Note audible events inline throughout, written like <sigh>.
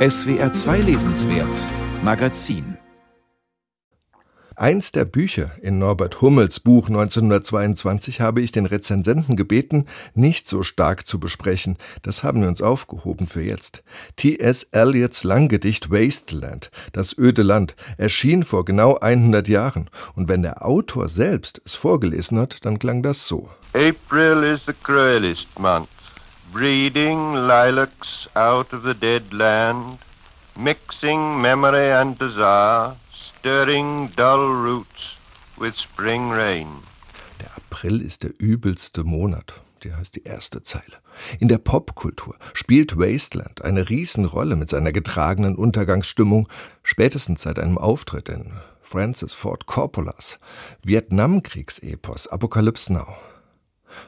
SWR 2 Lesenswert Magazin Eins der Bücher in Norbert Hummels Buch 1922 habe ich den Rezensenten gebeten, nicht so stark zu besprechen. Das haben wir uns aufgehoben für jetzt. T.S. Eliots Langgedicht Wasteland, das öde Land, erschien vor genau 100 Jahren. Und wenn der Autor selbst es vorgelesen hat, dann klang das so. April is the cruelest month, breeding lilacs out of the dead land, mixing memory and desire stirring dull roots with spring rain. Der April ist der übelste Monat. Die heißt die erste Zeile. In der Popkultur spielt Wasteland eine Riesenrolle mit seiner getragenen Untergangsstimmung, spätestens seit einem Auftritt in Francis Ford Coppolas Vietnamkriegsepos Apocalypse Now.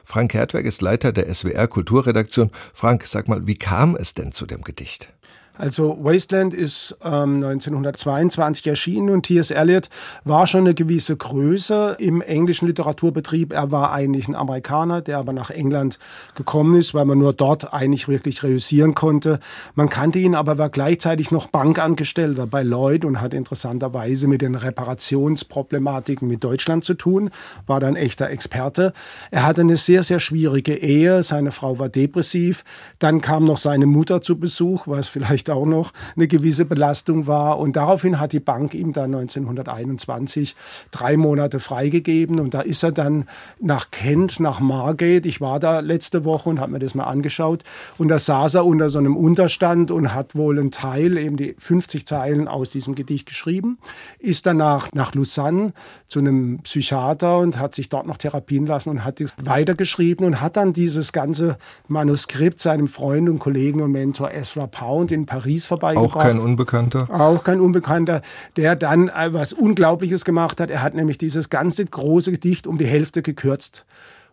Frank Hertweg ist Leiter der SWR Kulturredaktion. Frank, sag mal, wie kam es denn zu dem Gedicht? Also Wasteland ist ähm, 1922 erschienen und T.S. Eliot war schon eine gewisse Größe im englischen Literaturbetrieb. Er war eigentlich ein Amerikaner, der aber nach England gekommen ist, weil man nur dort eigentlich wirklich reüssieren konnte. Man kannte ihn aber, war gleichzeitig noch Bankangestellter bei Lloyd und hat interessanterweise mit den Reparationsproblematiken mit Deutschland zu tun, war dann echter Experte. Er hatte eine sehr, sehr schwierige Ehe. Seine Frau war depressiv. Dann kam noch seine Mutter zu Besuch, was vielleicht vielleicht auch noch eine gewisse Belastung war. Und daraufhin hat die Bank ihm dann 1921 drei Monate freigegeben. Und da ist er dann nach Kent, nach Margate. Ich war da letzte Woche und habe mir das mal angeschaut. Und da saß er unter so einem Unterstand und hat wohl einen Teil, eben die 50 Zeilen aus diesem Gedicht geschrieben. Ist danach nach Lausanne zu einem Psychiater und hat sich dort noch therapien lassen und hat weitergeschrieben und hat dann dieses ganze Manuskript seinem Freund und Kollegen und Mentor Ezra Pound in Paris vorbeigebracht. Auch kein Unbekannter? Auch kein Unbekannter, der dann was Unglaubliches gemacht hat. Er hat nämlich dieses ganze große Gedicht um die Hälfte gekürzt.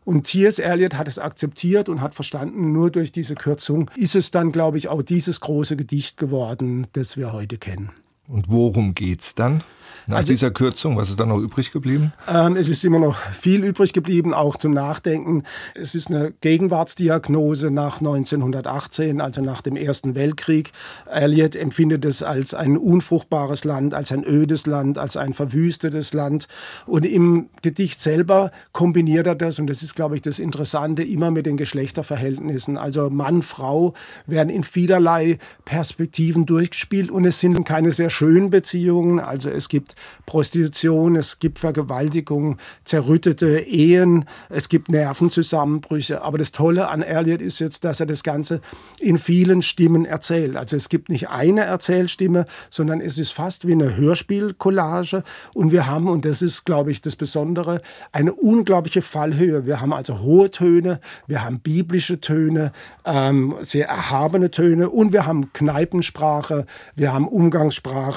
Und T.S. Eliot hat es akzeptiert und hat verstanden, nur durch diese Kürzung ist es dann, glaube ich, auch dieses große Gedicht geworden, das wir heute kennen. Und worum geht's dann? Nach also, dieser Kürzung, was ist da noch übrig geblieben? Ähm, es ist immer noch viel übrig geblieben, auch zum Nachdenken. Es ist eine Gegenwartsdiagnose nach 1918, also nach dem Ersten Weltkrieg. Eliot empfindet es als ein unfruchtbares Land, als ein ödes Land, als ein verwüstetes Land. Und im Gedicht selber kombiniert er das, und das ist, glaube ich, das Interessante, immer mit den Geschlechterverhältnissen. Also Mann, Frau werden in vielerlei Perspektiven durchgespielt und es sind keine sehr schönen Beziehungen. Also es gibt Prostitution, es gibt Vergewaltigung, zerrüttete Ehen, es gibt Nervenzusammenbrüche. Aber das Tolle an Elliot ist jetzt, dass er das Ganze in vielen Stimmen erzählt. Also es gibt nicht eine Erzählstimme, sondern es ist fast wie eine Hörspielcollage. Und wir haben, und das ist, glaube ich, das Besondere, eine unglaubliche Fallhöhe. Wir haben also hohe Töne, wir haben biblische Töne, ähm, sehr erhabene Töne und wir haben Kneipensprache, wir haben Umgangssprache.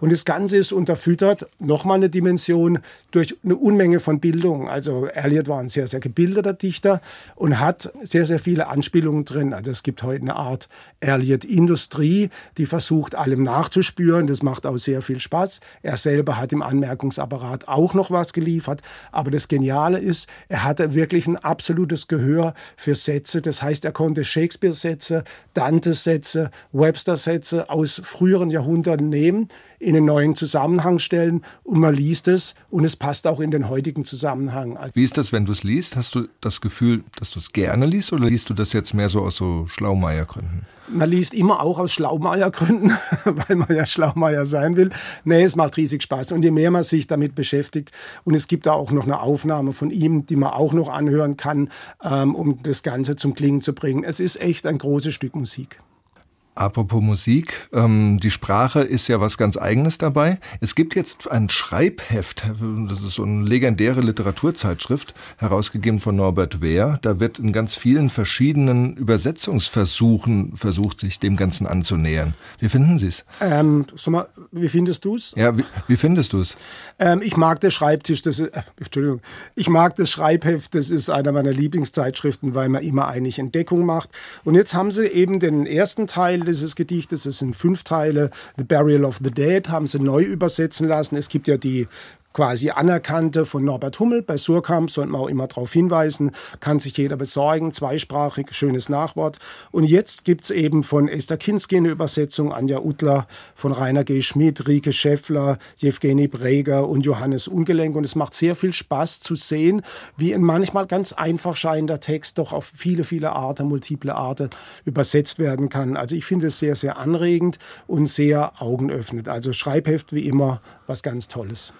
Und das Ganze ist unterfüttert, nochmal eine Dimension durch eine Unmenge von Bildung. Also Eliot war ein sehr, sehr gebildeter Dichter und hat sehr, sehr viele Anspielungen drin. Also es gibt heute eine Art Eliot-Industrie, die versucht, allem nachzuspüren. Das macht auch sehr viel Spaß. Er selber hat im Anmerkungsapparat auch noch was geliefert. Aber das Geniale ist, er hatte wirklich ein absolutes Gehör für Sätze. Das heißt, er konnte Shakespeare-Sätze, Dante-Sätze, Webster-Sätze aus früheren Jahrhunderten nehmen in einen neuen Zusammenhang stellen und man liest es und es passt auch in den heutigen Zusammenhang. Wie ist das, wenn du es liest? Hast du das Gefühl, dass du es gerne liest oder liest du das jetzt mehr so aus so Schlaumeiergründen? Man liest immer auch aus Schlaumeiergründen, <laughs> weil man ja Schlaumeier sein will. Nee, es macht riesig Spaß. Und je mehr man sich damit beschäftigt, und es gibt da auch noch eine Aufnahme von ihm, die man auch noch anhören kann, ähm, um das Ganze zum Klingen zu bringen. Es ist echt ein großes Stück Musik. Apropos Musik, ähm, die Sprache ist ja was ganz Eigenes dabei. Es gibt jetzt ein Schreibheft, das ist so eine legendäre Literaturzeitschrift, herausgegeben von Norbert Wehr. Da wird in ganz vielen verschiedenen Übersetzungsversuchen versucht, sich dem Ganzen anzunähern. Wie finden Sie es? Ähm, sag mal, wie findest du es? Ja, wie, wie findest du es? Ähm, ich mag das Schreibtisch, das ist, äh, Entschuldigung, ich mag das Schreibheft, das ist einer meiner Lieblingszeitschriften, weil man immer eigentlich Entdeckung macht. Und jetzt haben sie eben den ersten Teil dieses Gedichtes. Es sind fünf Teile. The Burial of the Dead haben sie neu übersetzen lassen. Es gibt ja die quasi anerkannte von Norbert Hummel. Bei Surkamp sollte man auch immer darauf hinweisen, kann sich jeder besorgen, zweisprachig, schönes Nachwort. Und jetzt gibt es eben von Esther Kinski eine Übersetzung, Anja Utler, von Rainer G. Schmidt, Rike Schäffler, Jewgeni Breger und Johannes Ungelenk. Und es macht sehr viel Spaß zu sehen, wie ein manchmal ganz einfach scheinender Text doch auf viele, viele Arten, multiple Arten übersetzt werden kann. Also ich finde es sehr, sehr anregend und sehr augenöffnend. Also Schreibheft wie immer was ganz Tolles.